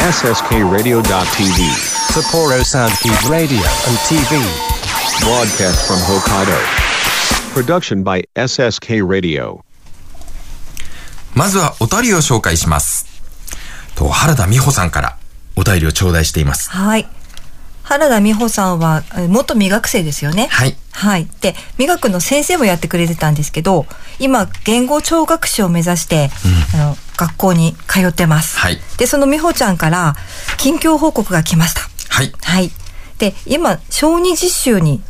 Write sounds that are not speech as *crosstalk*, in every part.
SSKRadio.tv. Sapporo Soundkeep Radio and TV. Broadcast from Hokkaido. Production by SSK Radio. まずはお便りを紹介します。と、原田美穂さんからお便りを頂戴しています。はい。原田美穂さんは、え元美学生ですよね？はい。はい。で、美学の先生もやってくれてたんですけど、今、言語聴覚士を目指して、あの、学校に通ってます。はいで、その美穂ちゃんから、近況報告が来ました。はい。はい。で、今、小児実習に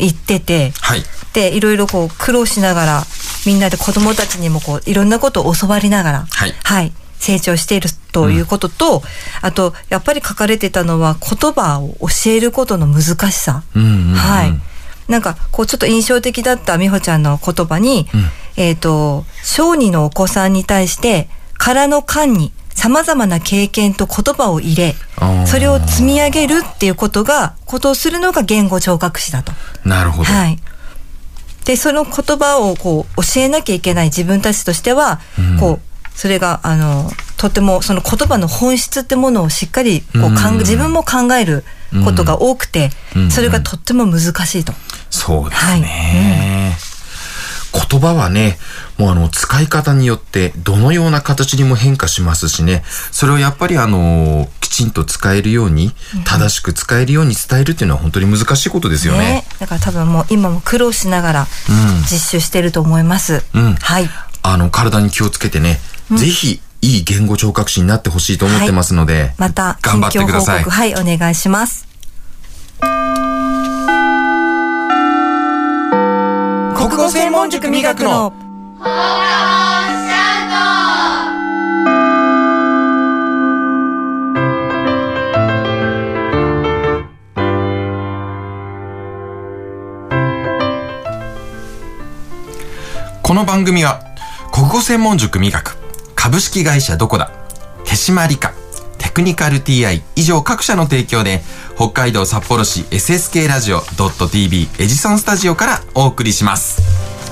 行ってて、はい。で、いろいろこう、苦労しながら、みんなで子供たちにもこう、いろんなことを教わりながら、はい成長しているということと、あと、やっぱり書かれてたのは、言葉を教えることの難しさ。うんうんうんはい。なんか、こう、ちょっと印象的だった美穂ちゃんの言葉に、えっ、と、小児のお子さんに対して、空の缶に様々な経験と言葉を入れそれを積み上げるっていうことが、ことをするのが言語聴覚士だと。なるほど。はい。で、その言葉をこう教えなきゃいけない自分たちとしては、こう、それが、あの、とてもその言葉の本質ってものをしっかりこう考え、うん自分も考えることが多くて、うんそれがとっても難しいと。そうですね。言葉はね、もうあの、使い方によってどのような形にも変化しますしね、それをやっぱりあの、きちんと使えるように、正しく使えるように伝えるっていうのは本当に難しいことですよね。だから多分もう今も苦労しながらうん実習してると思います。うんはい。あの、体に気をつけてね、ぜひ、いい言語聴覚士になってほしいと思ってますので、また、頑張ってください。はい、お願いします。国語専門塾磨くの。この番組は国語専門塾磨く。株式会社どこだ。手島理科。テクニカル TI 以上各社の提供で北海道札幌市 SSK ラジオ .tv エジソンスタジオからお送りします。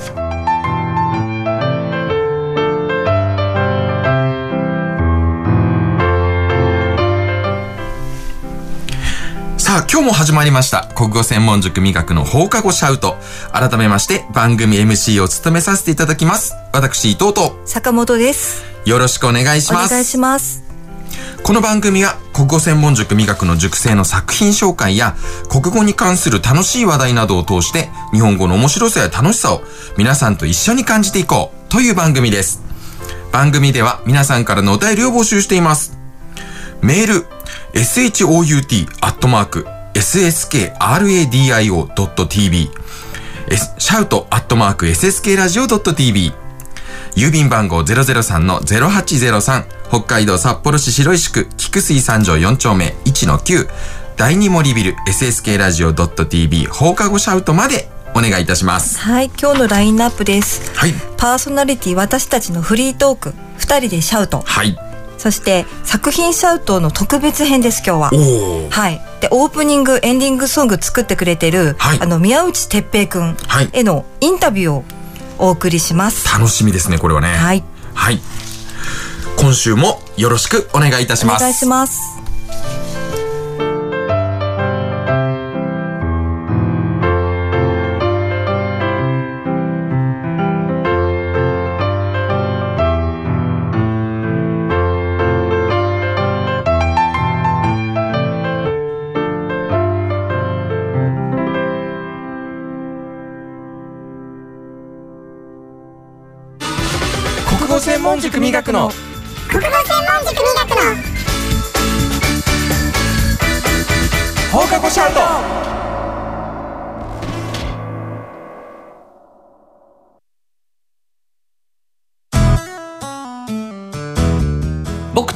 今日も始まりました国語専門塾磨くの放課後シャウト改めまして番組 MC を務めさせていただきます私伊藤と坂本です。よろしくお願いしますお願いします。この番組は国語専門塾磨くの塾生の作品紹介や国語に関する楽しい話題などを通して日本語の面白さや楽しさを皆さんと一緒に感じていこうという番組です。番組では皆さんからのお便りを募集しています。メール、shout.sskradio.tv、S- shout.sskradio.tv、郵便番号003-0803北海道札幌市白石区菊水三条4丁目1-9第二森ビル SSK ラジオ .tv 放課後シャウトまでお願いいたします。はい、今日のラインナップです。はい。パーソナリティ私たちのフリートーク、二人でシャウト。はい。そして作品シャウトの特別編です今日は。はい。で、オープニング、エンディングソング作ってくれてる、はいあの、宮内哲平くんはいへのインタビューをお送りします。楽しみですね、これはね。はい。はい。今週もよろしくお願いいたします。お願いします。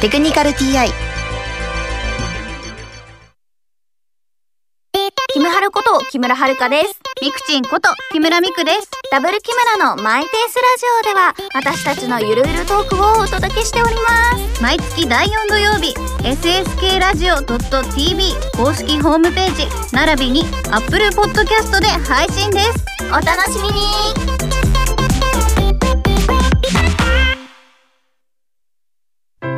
テクニカル TI」キムハルこと木村遥です。ミクチンこと木村ミクです。ダブル木村のマイペースラジオでは私たちのゆるゆるトークをお届けしております。毎月第4土曜日、SSK ラジオ .tv 公式ホームページ、並びに Apple Podcast で配信です。お楽しみに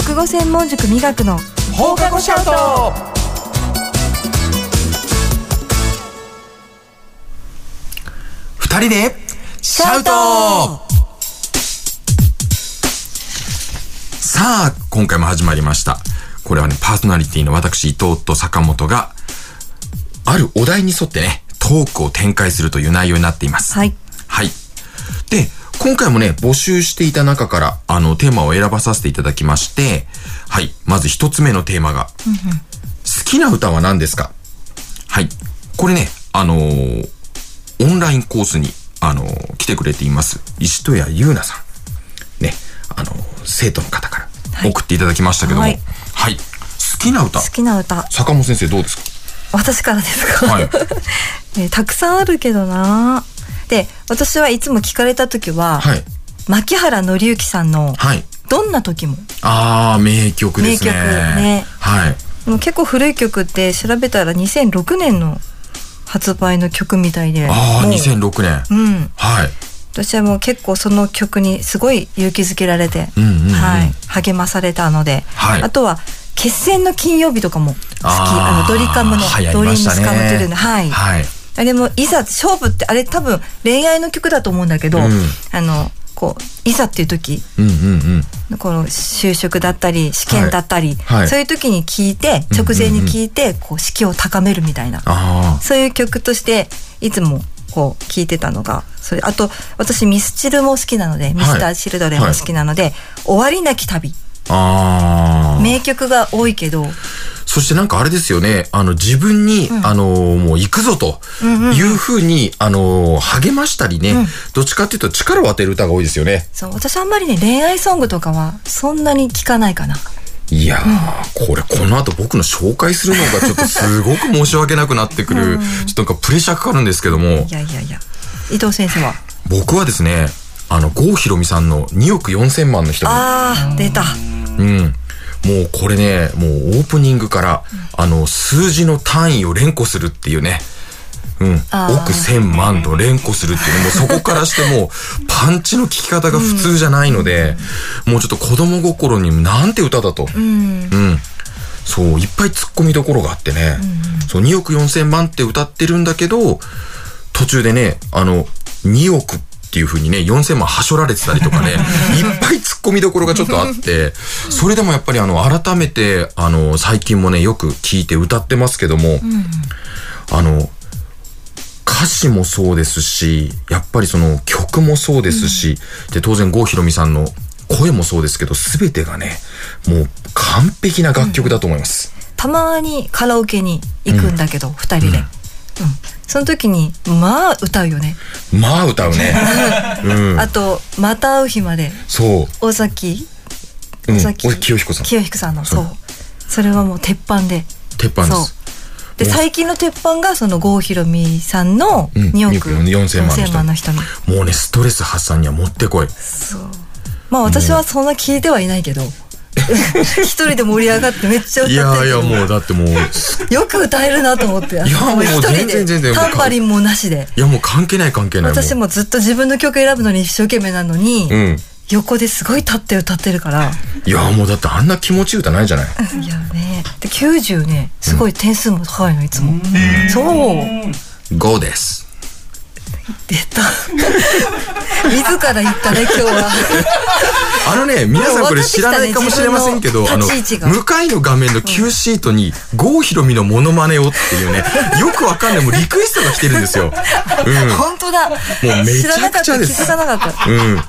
国語専門塾磨くの放課後シャウト二人で、シャウトさあ、今回も始まりました。これはね、パーソナリティの私、伊藤と坂本が、あるお題に沿ってね、トークを展開するという内容になっています。はい。はい。で、今回もね、募集していた中から、あの、テーマを選ばさせていただきまして、はい。まず一つ目のテーマが、好きな歌は何ですか？はい。これね、あのーオンラインコースに、あのー来てくれています、石戸谷優奈さん。ね、あのー生徒の方から送っていただきましたけども、ははいい。好きな歌好。きな歌。坂本先生どうですか？私からですか、はいね *laughs* たくさんあるけどなで、私はいつも聞かれた時は、はい。牧原紀之さんの、はい。どんな時も。あー、名曲ですね。名曲ねはい。でも結構古い曲って調べたら2006年の発売の曲みたいで。ああ、もう2006年。うん。はい。私はもう結構その曲にすごい勇気づけられて、うんうんうんはい、励まされたので、はいあとは決戦の金曜日とかも好きあのドリカムのドリームスカムトゥルーのはい、はい。あれもいざ勝負ってあれ多分恋愛の曲だと思うんだけど、うん。あのこういざっていう時うんうんうん。この就職だったり試験だったり、はい。はい。そういう時に聞いて直前に聞いてこう士気を高めるみたいな、あそういう曲としていつもこう聴いてたのがそれあと私ミスチルも好きなので、ミスターチルドレンも好きなので「終わりなき旅。あ。あ」あ。名曲が多いけどそしてなんかあれですよね、あの自分に、あのもう行くぞというふうに、あの励ましたりね、どっちかっていうと力を当てる歌が多いですよね。そう。私あんまりね恋愛ソングとかはそんなに聞かないかな。いやー、これこの後僕の紹介するのがちょっとすごく申し訳なくなってくる、ちょっとなんかプレッシャーかかるんですけども、いやいやいや。伊藤先生は？僕はですね、あの、郷ひろみさんの2億4千万の人あー出た。うん。もうこれね、もうオープニングから、あの、数字の単位を連呼するっていうね。うん。億千万と連呼するっていうね、もうそこからしてもう、*laughs* パンチの効き方が普通じゃないので、もうちょっと子供心になんて歌だと。うん。そう、いっぱい突っ込みどころがあってね。そう、2億4千万って歌ってるんだけど、途中でね、あの、2億っていう風にね、4000万はしょられてたりとかね、*laughs* いっぱい突っ込みどころがちょっとあって、それでもやっぱりあの、改めて、あの、最近もね、よく聞いて歌ってますけども、あの、歌詞もそうですし、やっぱりその曲もそうですし、で、当然郷ひろみさんの声もそうですけど、すべてがね、もう完璧な楽曲だと思います。たまにカラオケに行くんだけど、二人で、うんその時にまあ歌うよね、まあ歌うね。うん。あと「また会う日まで。そう。」尾崎。うん、尾崎。俺清彦さん。清彦さんの。そう。それはもう鉄板で。鉄板です。で最近の鉄板がその郷ひろみさんのうん。2億4000万の人。4000万の瞳もうね、ストレス発散にはもってこい。そう。まあ私はそんな聞いてはいないけど、*laughs* 一人で盛り上がってめっちゃ歌っているやいやもうだってもういよく歌えるなと思って。いやもう一人全然全然でタンバリンもなしで。やもう関係ない関係ない私もずっと自分の曲選ぶのに一生懸命なのに、うん。横ですごい立って歌ってるから。いやもうだってあんな気持ちいい歌ないじゃない？いやね。で90ねすごい点数も高いのいつも、そう。5です出た *laughs* 自ら言ったね今日は *laughs* あのね、皆さんこれ知らないかもしれませんけど、あの、向かいの画面の Q シートに、郷ひろみのモノマネをっていうね、*laughs* よくわかんない、もうリクエストが来てるんですよ。うん。本当だもうめちゃくちゃです知らなかった気づかなかったうん。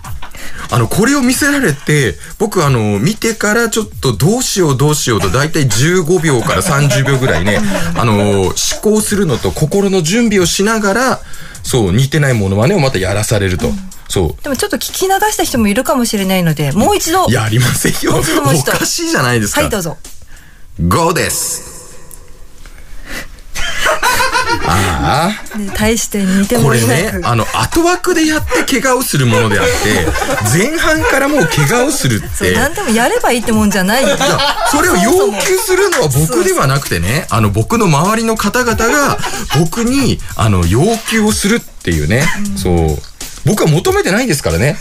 あの、これを見せられて、僕あの、見てからちょっとどうしようどうしようと、だいたい15秒から30秒ぐらいね、あの、思考するのと心の準備をしながら、そう、似てないモノマネをまたやらされると。そう。でもちょっと聞き流した人もいるかもしれないのでもう一度やりませんよ。*laughs* おかしいじゃないですか。はいどうぞ5です。あで対して似てあ、これねあの、後枠でやって怪我をするものであって、前半からもう怪我をするって、何でもやればいいってもんじゃない。よそれを要求するのは僕ではなくてね、あの、僕の周りの方々が、僕に、あの、要求をするっていうね、そう。僕は求めてないんですからね。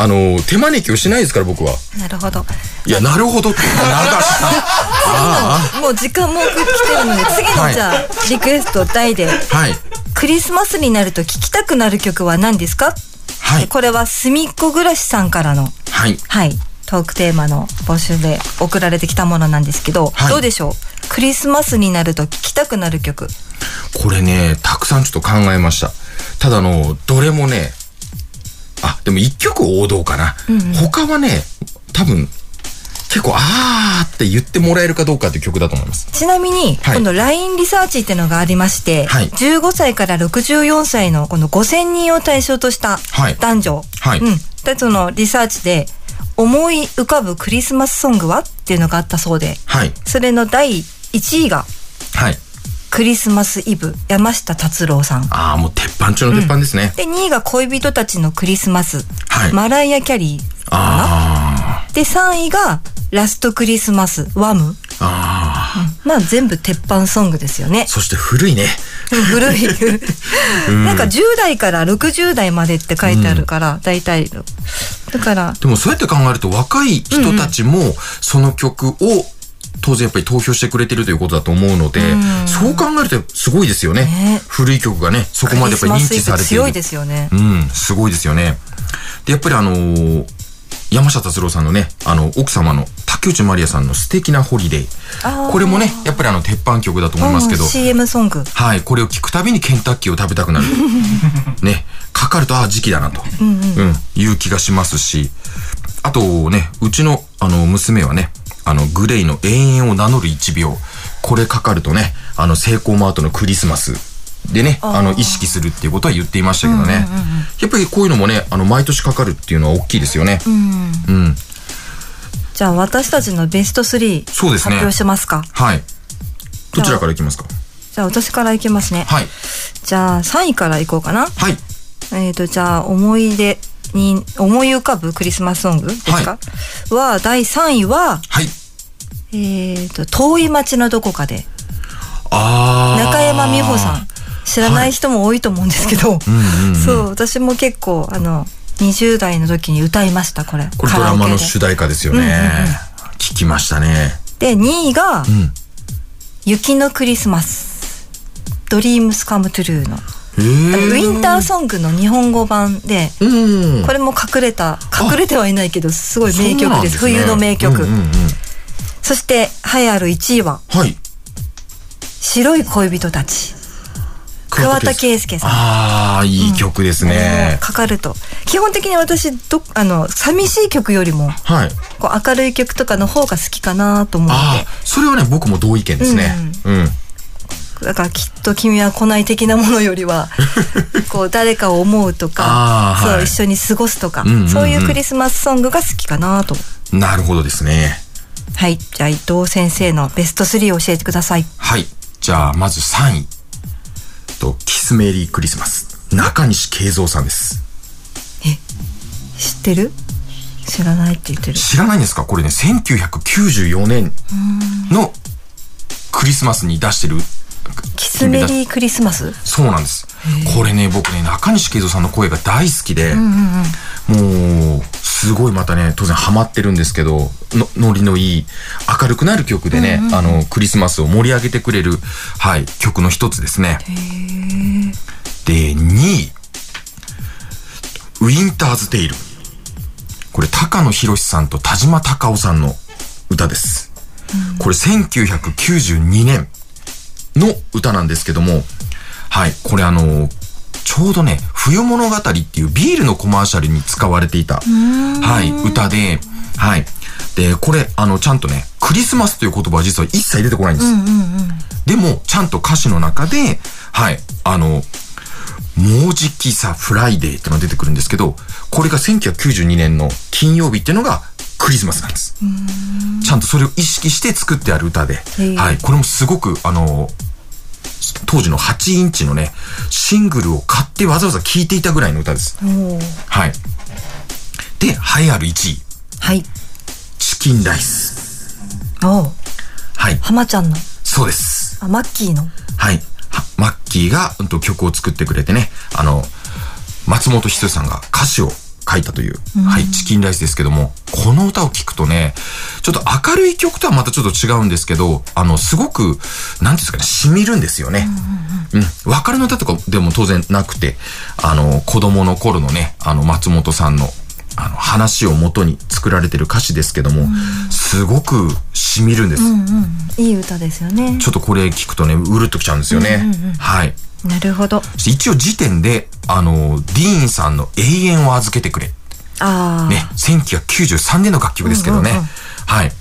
あの、手招きをしないですから、僕は。なるほどいや、なるほどって流した。*laughs* あもう時間も来てるので次はいのじゃあリクエスト題であ、はい。クリスマスになると聴きたくなる曲は何ですか？はい。これはすみっこ暮らしさんからのはい。はいトークテーマの募集で送られてきたものなんですけど、はいどうでしょう？クリスマスになると聴きたくなる曲これね、たくさんちょっと考えました。ただあの、どれもね、あ、でも一曲王道かな。他はね、多分、結構、あーって言ってもらえるかどうかっていう曲だと思います。ちなみに、はい。この LINE リサーチっていうのがありまして、はい。15歳から64歳のこの5000人を対象としたはい。男女、はい。うん、でそのリサーチで思い浮かぶクリスマスソングは？っていうのがあったそうで。はい。それの第1位がはい。クリスマスイブ山下達郎さん。ああ、もう鉄板中の鉄板ですね。で2位が恋人たちのクリスマス、はい。マライア・キャリーあで3位がラストクリスマスワム。あ、ああ。まあ全部鉄板ソングですよね。そして古いね。古い。*laughs* なんか10代から60代までって書いてあるから、大体。だから、でもそうやって考えると若い人たちもその曲を当然やっぱり投票してくれてるということだと思うので、そう考えるとすごいですよね。ね古い曲がね、そこまでやっぱり認知されている。強いですよね。うん、すごいですよね。で、やっぱりあのー山下達郎さんのね、あの、奥様の竹内まりやさんの素敵なホリデー。これもね、やっぱりあの、鉄板曲だと思いますけど、うん CM ソング。はい、これを聞くたびにケンタッキーを食べたくなる。*laughs* ね、かかると、ああ、時期だなと、うんいう気がしますし、あとね、うちの、あの、娘はね、あの、グレイの永遠を名乗る1秒。これかかるとね、あの、セイコーマートのクリスマスでね、あの、意識するっていうことは言っていましたけどね。やっぱりこういうのもね、あの、毎年かかるっていうのは大きいですよね。うん。じゃあ私たちのベスト3そうですね発表しますか？はい。どちらからいきますか？じゃあ私からいきますね。はい。じゃあ3位からいこうかな。はい。えっ、と、じゃあ思い出に、思い浮かぶクリスマスソングですか、は、第3位は、はい。えっ、と、遠い街のどこかで。中山美穂さん。知らない人も多いと思うんですけど、そう、私も結構、あの、20代の時に歌いました、これ。これドラマの主題。題歌ですよね。聞きましたね。で、2位が、ん雪のクリスマス。ドリームスカムトゥルーの。ウィンターソングの日本語版で、うん。これも隠れた、隠れてはいないけど、すごい名曲です。そうなんね冬の名曲。うんうんうんそして、栄えある1位は、はい。白い恋人たち。桑田佳祐さん。ああ、いい曲ですね。かかると。基本的に私、ど、あの、寂しい曲よりも、はい。こう明るい曲とかの方が好きかなと思っああ、それはね、僕も同意見ですね。うん。て。だからきっと君は来ない的なものよりは、*laughs* こう誰かを思うとかそう、はい一緒に過ごすとか、うんうんうんそういうクリスマスソングが好きかなと。なるほどですね。はい。じゃあ伊藤先生のベスト3を教えてください。はい。じゃあ、まず3位。と、キスメリークリスマス。中西慶三さんです。知ってる？知らないって言ってる。知らないんですか？これね、1994年のクリスマスに出してる。キスメリークリスマス？そうなんです。これね、僕ね、中西慶三さんの声が大好きで、もう、すごいまたね、当然ハマってるんですけど、のノリのいい、明るくなる曲でね、あの、クリスマスを盛り上げてくれる、はい、曲の一つですね。で、2位、ウィンターズテイル。これ、高野博さんと田島隆夫さんの歌です。これ、1992年の歌なんですけども、はい、これあの、ちょうどね、冬物語っていうビールのコマーシャルに使われていた、はい、歌で、はい。で、これ、あの、ちゃんとね、クリスマスという言葉は実は一切出てこないんです。でも、ちゃんと歌詞の中で、はい、あの、もうじきさフライデーってのが出てくるんですけど、これが1992年の金曜日っていうのがクリスマスなんです。ちゃんとそれを意識して作ってある歌で、はい、これもすごく、あの、当時の8インチのね、シングルを買ってわざわざ聴いていたぐらいの歌です。はい。で、栄えある1位、はい。チキンライス。おうはい、浜ちゃんの？そうです。あ、マッキーの？はい。はマッキーが、うんと、曲を作ってくれてね、あの、松本人志さんが歌詞を書いたという、はい、チキンライスですけども、この歌を聴くとね、ちょっと明るい曲とはまたちょっと違うんですけど、あの、すごく、なんていうんですかね、染みるんですよね。うん。別れの歌とかでも当然なくて、あの、子供の頃のね、あの、松本さんの、あの、話を元に作られてる歌詞ですけども、すごく染みるんです。いい歌ですよね。ちょっとこれ聞くとね、うるっときちゃうんですよね。はい。なるほど。一応時点で、あの、ディーンさんの永遠を預けてくれ。ああ、ね、1993年の楽曲ですけどね。うんうんうんはい。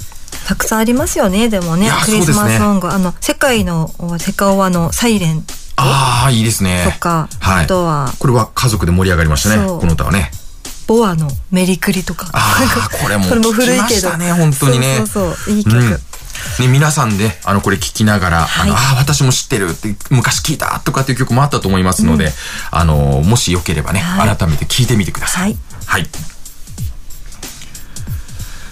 たくさんありますよね、でもね。クリスマスソング。あの、世界の、セカオワのサイレンああ、いいですね。とか、はい。あとは、これは家族で盛り上がりましたね。この歌はね。ボアのメリクリとか。ああ、これも *laughs* これも古いけど。ね、本当にね。そうそうそう、いい曲。うんね、皆さんで、あの、これ聞きながら、はいあの、ああ、私も知ってるって、昔聞いたとかっていう曲もあったと思いますので、あの、もしよければね、はい改めて聞いてみてください。はい。はい。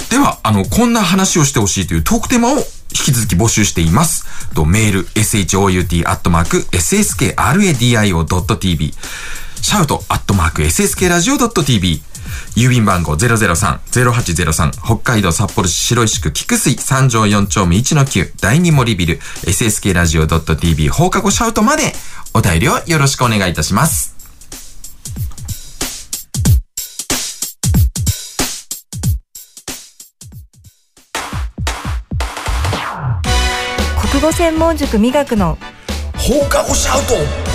では、あの、こんな話をしてほしいというトークテーマを引き続き募集しています。とメール、shout.sskradio.tv、シャウト、アットマーク、sskradio.tv、郵便番号003-0803北海道札幌市白石区菊水三条4丁目1-9第二森ビル SSK ラジオ .tv 放課後シャウトまでお便りをよろしくお願いいたします。国語専門塾美学の放課後シャウト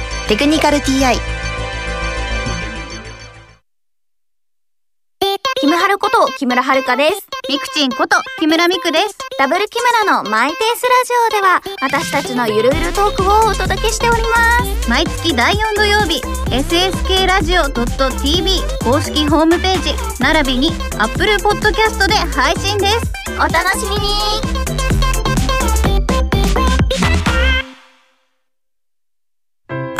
テクニカル TI キムハルこと木村遥です。ミクチンこと木村ミクです。ダブル木村のマイペースラジオでは私たちのゆるゆるトークをお届けしております。毎月第4土曜日、SSK ラジオ .tv 公式ホームページ並びに Apple Podcast で配信です。お楽しみに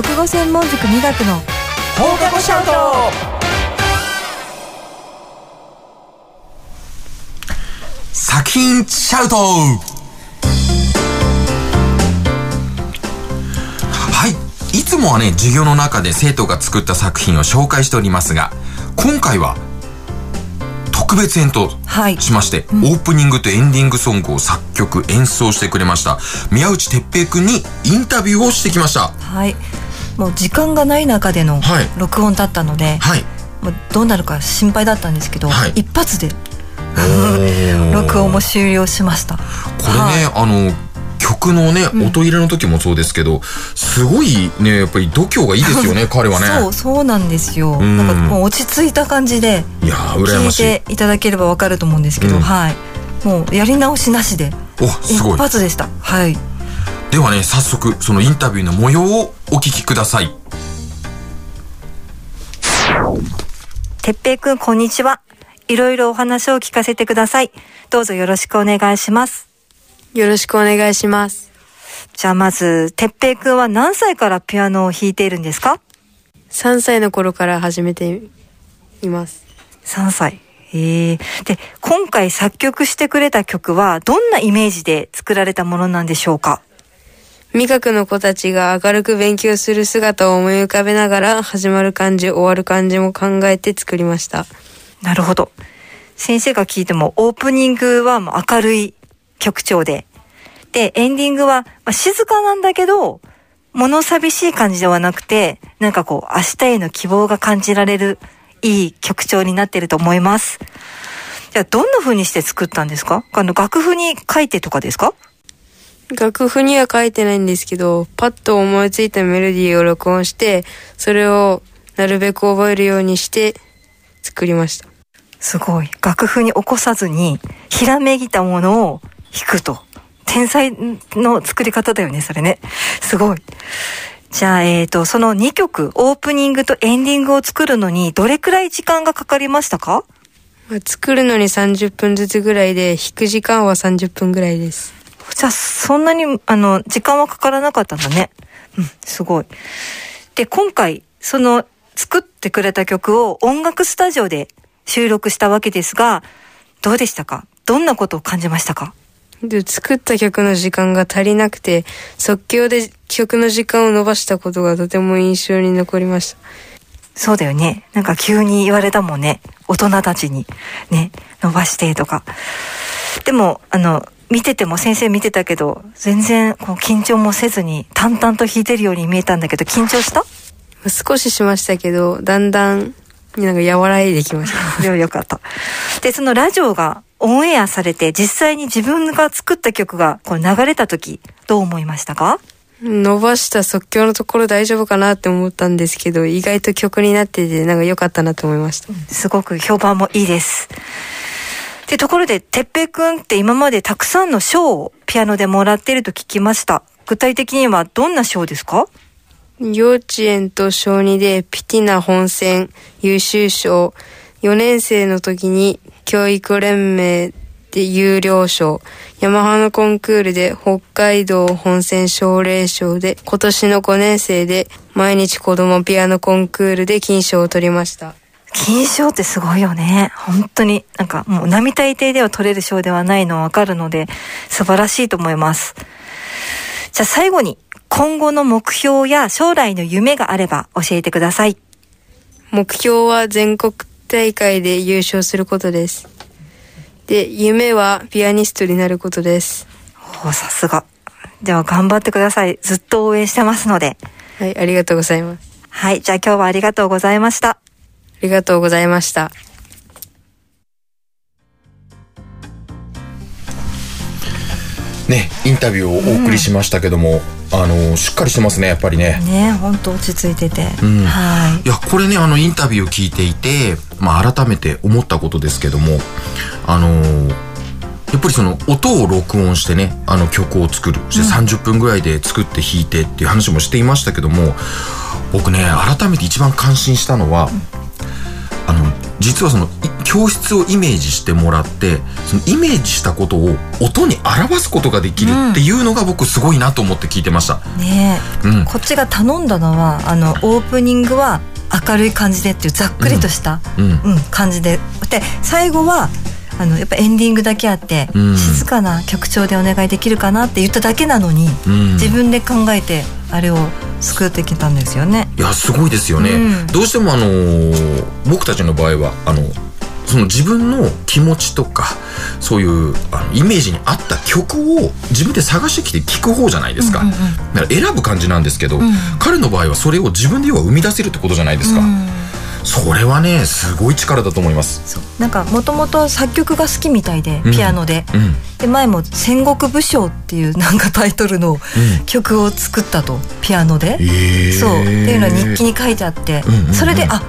国語専門塾美学の放課後シャウト。作品シャウト。はい。いつもはね授業の中で生徒が作った作品を紹介しておりますが今回は特別編とはい。しまして、オープニングとエンディングソングを作曲演奏してくれました宮内哲平くん。にインタビューをしてきましたはいもう時間がない中でのはい。録音だったので、はい。もうどうなるか心配だったんですけど、はい。一発で *laughs* 録音も終了しました。これね、あの曲のね、音入れの時もそうですけどすごいねやっぱり度胸がいいですよね *laughs* 彼はね。そうそうなんですよ、ん。なんかもう落ち着いた感じでいやー羨聞いましい。ていただければわかると思うんですけど、うん。はい。もうやり直しなしでお一い。発でした。はいではね早速そのインタビューの模様をお聞きください。てっぺいくんこんにちは。いろいろお話を聞かせてください。どうぞよろしくお願いします。よろしくお願いします。じゃあまずてっぺいくんは何歳からピアノを弾いているんですか？3歳の頃から始めています。3歳。へえ。で今回作曲してくれた曲はどんなイメージで作られたものなんでしょうか？味覚の子たちが明るく勉強する姿を思い浮かべながら始まる感じ、終わる感じも考えて作りました。なるほど。先生が聞いてもオープニングはもう明るい曲調で、で、エンディングは、まあ、静かなんだけど、物寂しい感じではなくて、なんかこう、明日への希望が感じられるいい曲調になってると思います。じゃあ、どんな風にして作ったんですか？あの、楽譜に書いてとかですか？楽譜には書いてないんですけど、パッと思いついたメロディーを録音して、それをなるべく覚えるようにして作りました。すごい。楽譜に起こさずに、ひらめいたものを弾くと。天才の作り方だよね、それね。すごい。じゃあ、えっ、と、その2曲、オープニングとエンディングを作るのに、どれくらい時間がかかりましたか？まあ作るのに30分ずつぐらいで、弾く時間は30分ぐらいです。じゃあ、そんなに、あの、時間はかからなかったんだね。うん、すごい。で、今回、その、作ってくれた曲を音楽スタジオで収録したわけですが、どうでしたか？どんなことを感じましたか？で作った曲の時間が足りなくて、即興で曲の時間を伸ばしたことがとても印象に残りました。そうだよね。なんか急に言われたもんね。大人たちに。ね。伸ばしてとか。でも、あの、見てても先生見てたけど、全然こう緊張もせずに淡々と弾いてるように見えたんだけど、緊張した？少ししましたけど、だんだん、なんか和らいできました。*laughs* でもよかった。で、そのラジオがオンエアされて、実際に自分が作った曲がこう流れた時、どう思いましたか？伸ばした即興のところ大丈夫かなって思ったんですけど、意外と曲になってて、なんか良かったなと思いました。すごく評判もいいです。で、ところで、てっぺいくんって今までたくさんの賞をピアノでもらっていると聞きました。具体的にはどんな賞ですか？幼稚園と小2でピティナ本選優秀賞、4年生の時に教育連盟で有料賞、ヤマハのコンクールで北海道本選奨励賞で、今年の5年生で毎日子供ピアノコンクールで金賞を取りました。金賞ってすごいよね。本当に、なんかもう並大抵では取れる賞ではないのはわかるので、素晴らしいと思います。じゃあ最後に、今後の目標や将来の夢があれば教えてください。目標は全国大会で優勝することです。で、夢はピアニストになることです。おさすが。では頑張ってください。ずっと応援してますので。はい、ありがとうございます。はい、じゃあ今日はありがとうございました。ありがとうございました。ねインタビューをお送りしましたけども、あのしっかりしてますねやっぱりねね本当落ち着いてて。んはい。いやこれねあのインタビューを聞いていて、まあ、改めて思ったことですけどもあのやっぱりその音を録音してねあの曲を作るそして30分ぐらいで作って弾いてっていう話もしていましたけども僕ね改めて一番感心したのは、あの実はそのい教室をイメージしてもらってそのイメージしたことを音に表すことができるっていうのが僕すごいなと思って聞いてました。ねえ、うん。こっちが頼んだのはあのオープニングは明るい感じでっていうざっくりとした、うん。うん感じで。で最後はあのやっぱエンディングだけあって、うん。静かな曲調でお願いできるかなって言っただけなのに、うん。自分で考えてあれを作ってきたんですよね。いやすごいですよね、うん。どうしてもあのー僕たちの場合はあのその自分の気持ちとかそういうあのイメージに合った曲を自分で探してきて聴く方じゃないですか、うんうんうん。だから選ぶ感じなんですけど、彼の場合はそれを自分で要は生み出せるってことじゃないですか、うんそれはねすごい力だと思います。なんかもともと作曲が好きみたいでうん。ピアノで、うん。で前も「戦国武将」っていうなんかタイトルの曲を作ったとピアノで、えー。そう。っていうのは日記に書いてあって、うんうんうん。それであ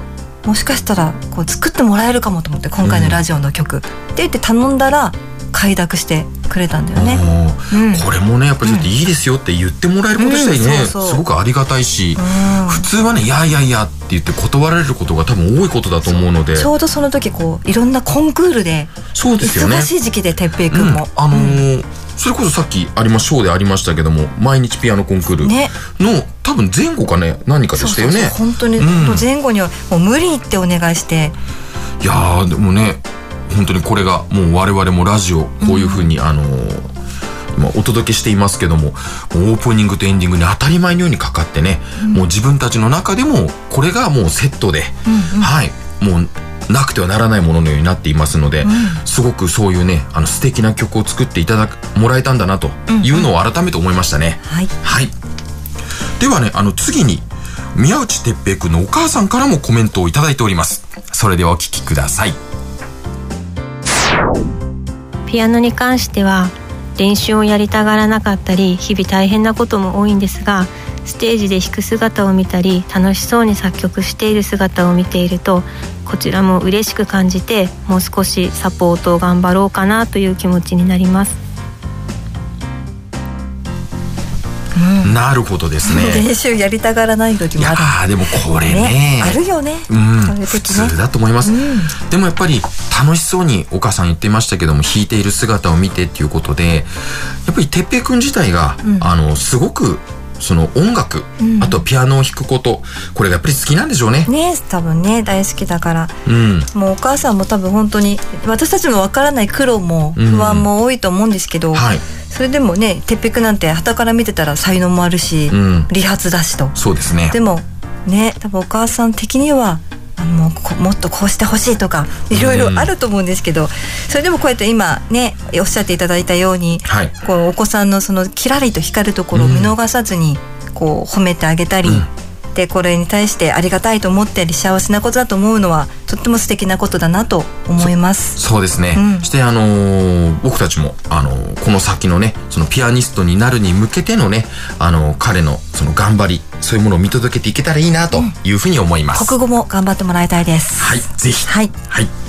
もしかしたらこう作ってもらえるかもと思って今回のラジオの曲、って言って頼んだら快諾してくれたんだよね。うん。これもねやっぱりそうやっていいですよって言ってもらえること自体ね、うんそうそうすごくありがたいし、うん。普通はね「いやいやいや」って言って断られることが多分多いことだと思うので。ちょうどその時こういろんなコンクールでそうですよね。忙しい時期で哲平くんも、うん、あのーそれこそさっきありまショーでありましたけども毎日ピアノコンクールの、ね。多分前後かね何かでしたよね。そうそうそう本当に、うん。前後にはもう無理ってお願いして。いやーでもね本当にこれがもう我々もラジオこういうふうに、あのーまあお届けしていますけどもオープニングとエンディングに当たり前のようにかかってね、もう自分たちの中でもこれがもうセットで、はいもうなくてはならないもののようになっていますので、すごくそういうねあの素敵な曲を作っていただくもらえたんだなというのを改めて思いましたね。はいはい。ではね、あの次に、宮内哲平くんのお母さんからもコメントをいただいております。それではお聞きください。ピアノに関しては練習をやりたがらなかったり日々大変なことも多いんですがステージで弾く姿を見たり楽しそうに作曲している姿を見ているとこちらも嬉しく感じてもう少しサポートを頑張ろうかなという気持ちになります。なるほどですね。練習やりたがらない時いやもある。ーでもこれね。あるよね、うん、普通だと思います、うん。でもやっぱり楽しそうにお母さん言ってましたけども弾いている姿を見てっていうことでやっぱり哲平くん自体が、あのすごくその音楽、あとピアノを弾くことこれがやっぱり好きなんでしょうね。ね多分ね大好きだから。うん。もうお母さんも多分本当に私たちもわからない苦労もうん。不安も多いと思うんですけど、はい。それでもね鉄平なんて傍から見てたら才能もあるし、うん。理髪だしと。そうですね。でもね多分お母さん的にはあもうこもっとこうしてほしいとかいろいろあると思うんですけど、それでもこうやって今ねおっしゃっていただいたように、はい。こうお子さんのそのキラリと光るところを見逃さずにこう褒めてあげたり、でこれに対してありがたいと思ったり幸せなことだと思うのはとっても素敵なことだなと思います。そうですね、うんそしてあのー僕たちも、あのーこの先のねそのピアニストになるに向けてのね、あのー彼のその頑張りそういうものを見届けていけたらいいなというふうに思います、国語も頑張ってもらいたいです。はいぜひはい。はい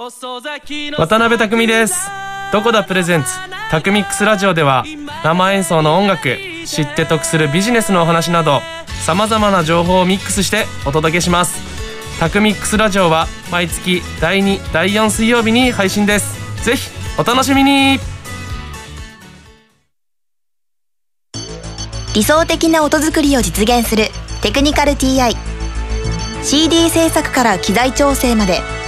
渡辺匠です。どこだプレゼンツ？タクミックスラジオでは生演奏の音楽知って得するビジネスのお話などさまざまな情報をミックスしてお届けします。タクミックスラジオは毎月第2第4水曜日に配信です。ぜひお楽しみに。理想的な音作りを実現するテクニカル TI CD 制作から機材調整まで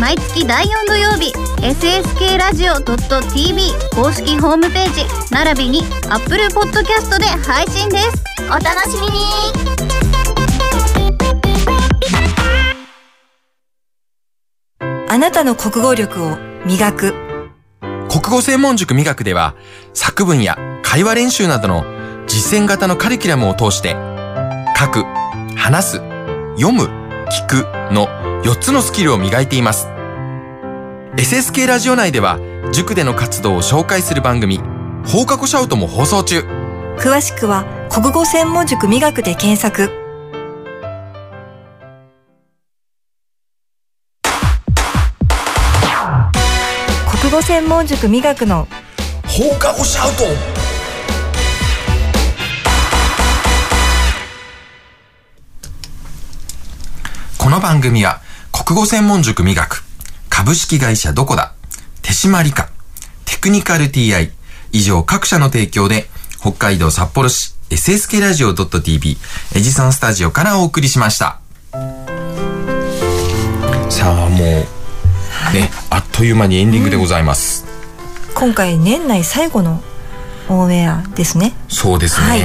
毎月第4土曜日、SSK ラジオ .tv 公式ホームページ、並びに Apple Podcast で配信です。お楽しみにあなたの国語力を磨く。国語専門塾美学では作文や会話練習などの実践型のカリキュラムを通して書く、話す、読む、聞くの4つのスキルを磨いています。SSK ラジオ内では塾での活動を紹介する番組放課後シャウトも放送中。詳しくは国語専門塾美学で検索。国語専門塾美学の放課後シャウトこの番組は国語専門塾美学株式会社どこだ。手締まりかテクニカル TI 以上各社の提供で北海道札幌市 SSK ラジオ .tv エジソンスタジオからお送りしました。さあもうねあっという間にエンディングでございます、今回年内最後のオンエアですね。そうですね、はい。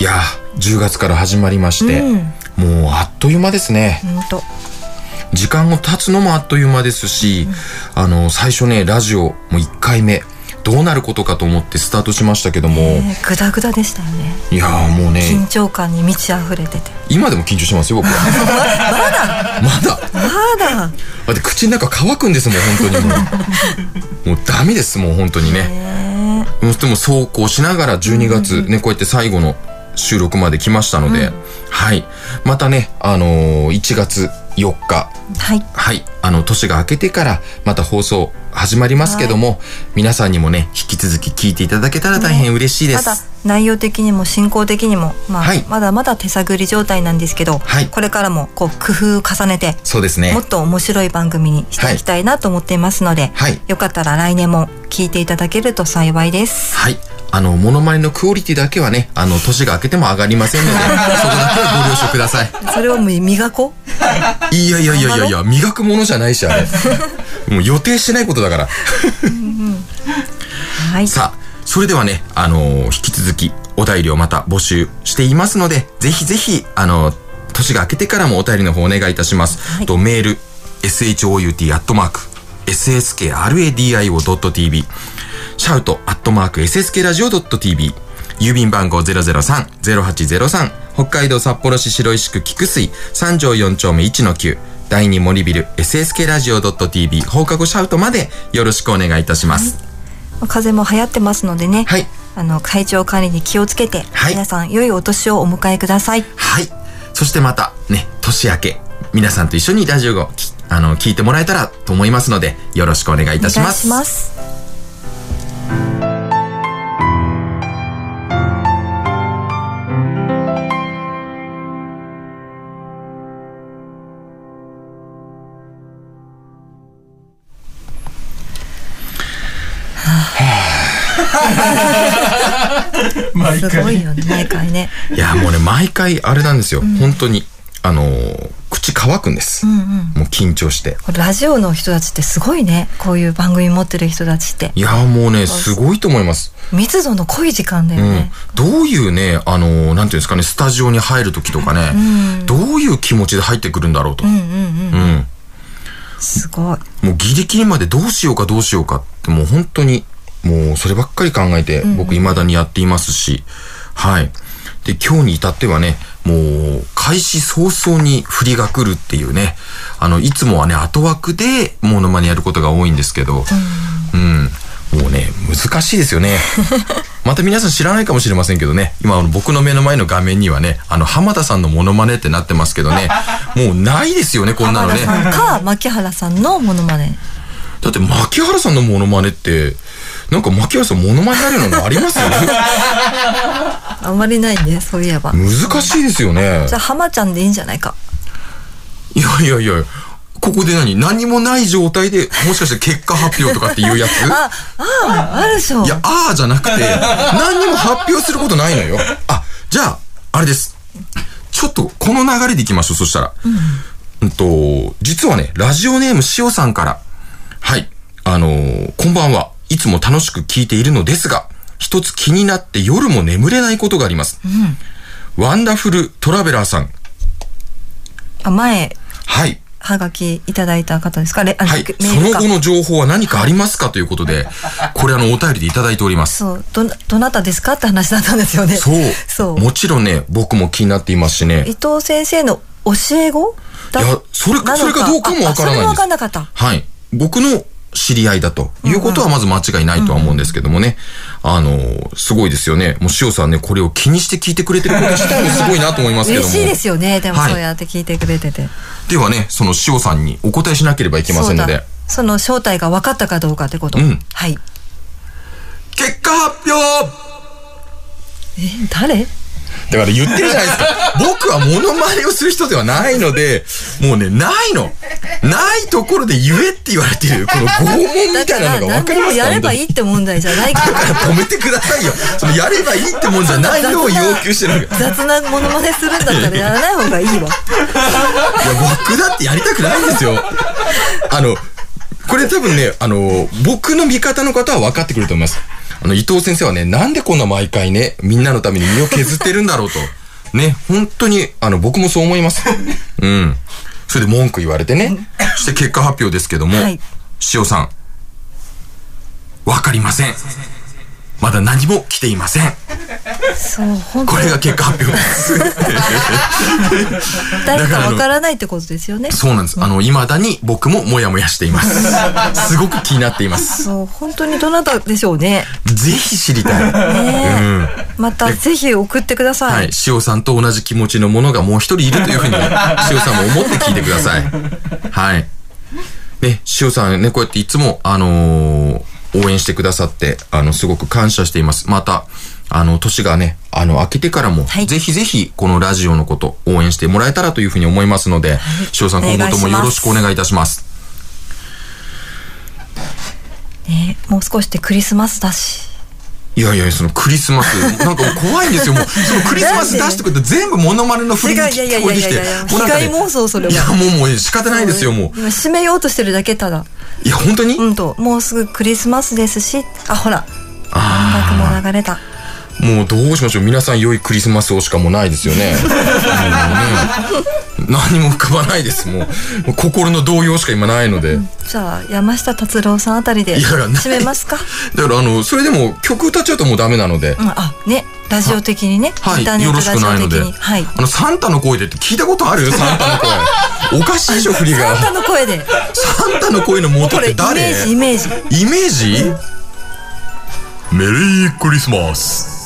い、や10月から始まりまして、うん。もうあっという間ですね。ほんと。時間が経つのもあっという間ですし、あの最初ねラジオもう1回目どうなることかと思ってスタートしましたけども、ねグダグダでしたよね。いやーもうね緊張感に満ち溢れてて。今でも緊張してますよ僕は。*laughs* まだ？まだ？だ。って口の中乾くんですもん本当にもう。*laughs* もうダメですもう本当にね。ねもうでもそうこうしながら12月ね、こうやって最後の収録まで来ましたので、はい。またねあのー1月4日。はい。はい。あの年が明けてからまた放送始まりますけども、皆さんにもね引き続き聞いていただけたら大変嬉しいです、まだ内容的にも進行的にも、まあはい。まだまだ手探り状態なんですけど、はい。これからもこう工夫を重ねて、そうですね。もっと面白い番組にしていきたいなと思っていますので、はい。よかったら来年も聞いていただけると幸いです。はいあのモノマネのクオリティだけはねあの年が明けても上がりませんので *laughs* そこだけはご了承ください。それを磨こう。いやいやいやいやいや磨くものじゃないしあれ。*laughs* もう予定してないことだから。はい。さあそれではねあのー引き続きお便りをまた募集していますのでぜひぜひあのー年が明けてからもお便りの方お願いいたします、はい。とメール shout シャウトアットマーク ssk ラジオ .tv 郵便番号003-0803北海道札幌市白石区菊水。三条4丁目1-9第二森ビル SSK ラジオ .tv 放課後シャウトまでよろしくお願いいたします。風邪も流行ってますのでね、はい。あの体調管理に気をつけて、はい。皆さん良いお年をお迎えください。はい。そしてまたね、年明け、皆さんと一緒にラジオをきあの聞いてもらえたらと思いますので、よろしくお願いいたします。お願いします。すごいよね毎回ね。いや、もうね、毎回あれなんですよ。本当に、あのー口乾くんです。うんうん。もう緊張して。ラジオの人たちってすごいね。こういう番組持ってる人たちっていや、もうね、すごいと思います。密度の濃い時間だようんね。。どういうね、あのーなんていうんですかね、スタジオに入る時とかね、どういう気持ちで入ってくるんだろうと。うんうんうん。うん。すごい。もうギリギリまでどうしようかどうしようかってもう本当にもうそればっかり考えて僕未だにやっていますし、はい。で、今日に至ってはね、もう開始早々に振りが来るっていうね、あの、いつもはね、後枠でモノマネやることが多いんですけど、うん。もうね、難しいですよね。*laughs* また皆さん知らないかもしれませんけどね、今僕の目の前の画面にはね、あの浜田さんのモノマネってなってますけどね、もうないですよね、こんなのね。浜田さんか牧原さんのモノマネ。だって牧原さんのモノマネってなんか牧原さんモノマネやるのあります *laughs* あんまりないねそういえば。難しいですよね。じゃあ浜ちゃんでいいんじゃないか。いやいやいやここで何？何もない状態でもしかして結果発表とかっていうやつ？*laughs* あああるでしょいやあーじゃなくて何にも発表することないのよ。あじゃああれです。ちょっとこの流れでいきましょうそしたら。うんと実はねラジオネームしおさんから。はい。あのーこんばんはいつも楽しく聞いているのですが一つ気になって夜も眠れないことがあります、ワンダフルトラベラーさん。あ前はい。はがきいただいた方ですか？はい。その後の情報は何かありますかということで、*laughs* これあの、お便りでいただいております。そう。どなどなたですかって話だったんですよね。そう。そう。もちろんね、僕も気になっていますしね。伊。藤先生の教え子だいやそれそれかどうかもわからないんです。あそれもわかんなかった。はい。僕の知り合いだと。いうことはまず間違いないとは思うんですけどもね。あの、すごいですよね。もう塩さんね、これを気にして聞いてくれてること自体もすごいなと思いますけども。嬉しいですよね。でもはい。そうやって聞いてくれてて、ではね、その塩さんにお答えしなければいけませんので。その正体が分かったかどうかってこと、うん。はい。結果発表！え誰？だから言ってるじゃないですか。僕はモノマネをする人ではないので、もうね、ないの。ないところで言えって言われてる、この拷問みたいなのが分かりますか？やればいいって問題じゃないかだから止めてくださいよ。そのやればいいってもんじゃないのを要求してる雑なものまねするんだったらやらない方がいいわ僕だってやりたくないんですよ。あの、これ多分ね、あの、僕の味方の方は分かってくれると思います。あの、伊藤先生はね、なんでこんな毎回ね、みんなのために身を削ってるんだろうと。ね、本当に、あの、僕もそう思います。*laughs* うん。それで文句言われてね。そして結果発表ですけども、はい塩さん、わかりません。まだ何も来ていません。そうこれが結果発表です。誰かわからないってことですよねそうなんです。あの、未だに僕もモヤモヤしています。*laughs* すごく気になっています。そう本当にどなたでしょうねぜひ知りたい。うん。またぜひ送ってください、はい。塩さんと同じ気持ちのものがもう一人いるというふうに、*laughs* 塩さんも思って聞いてください。はい。ね、塩さんね、こうやっていつも、あのー応援してくださって、あの、すごく感謝しています。また、あの、年がね、あの、明けてからも、はいぜひぜひ、このラジオのこと、応援してもらえたらというふうに思いますので、塩さん、今後ともよろしくお願いいたします。ねもう少しでクリスマスだしいやいや、そのクリスマス、*laughs* なんか怖いんですよ。もう、そのクリスマス出してくれて全部モノマネの振りに違ういやいや聞こえてきて被害妄想それは。いや、もうもう仕方ないですよ、もう。今締めようとしてるだけただ。いや、本当に？うんともうすぐクリスマスですし。あほら。音楽あも流れた。あ、もうどうしましょう。皆さん良いクリスマスをしかもうないですよね。*laughs* もうね何も浮かばないです。もう、もう心の動揺しか今ないので。じゃあ山下達郎さんあたりで締めますか？だから、あの、それでも曲歌っちゃうともうダメなので。うんあねラジオ的にねはい、インターネよろットラジしくないので。オ的にはいあの、サンタの声でって聞いたことある？*laughs* サンタの声。おかしいでしょ、*laughs* 振りが。サンタの声でサンタの声の元って誰？ージイメージイメージ？メリークリスマス。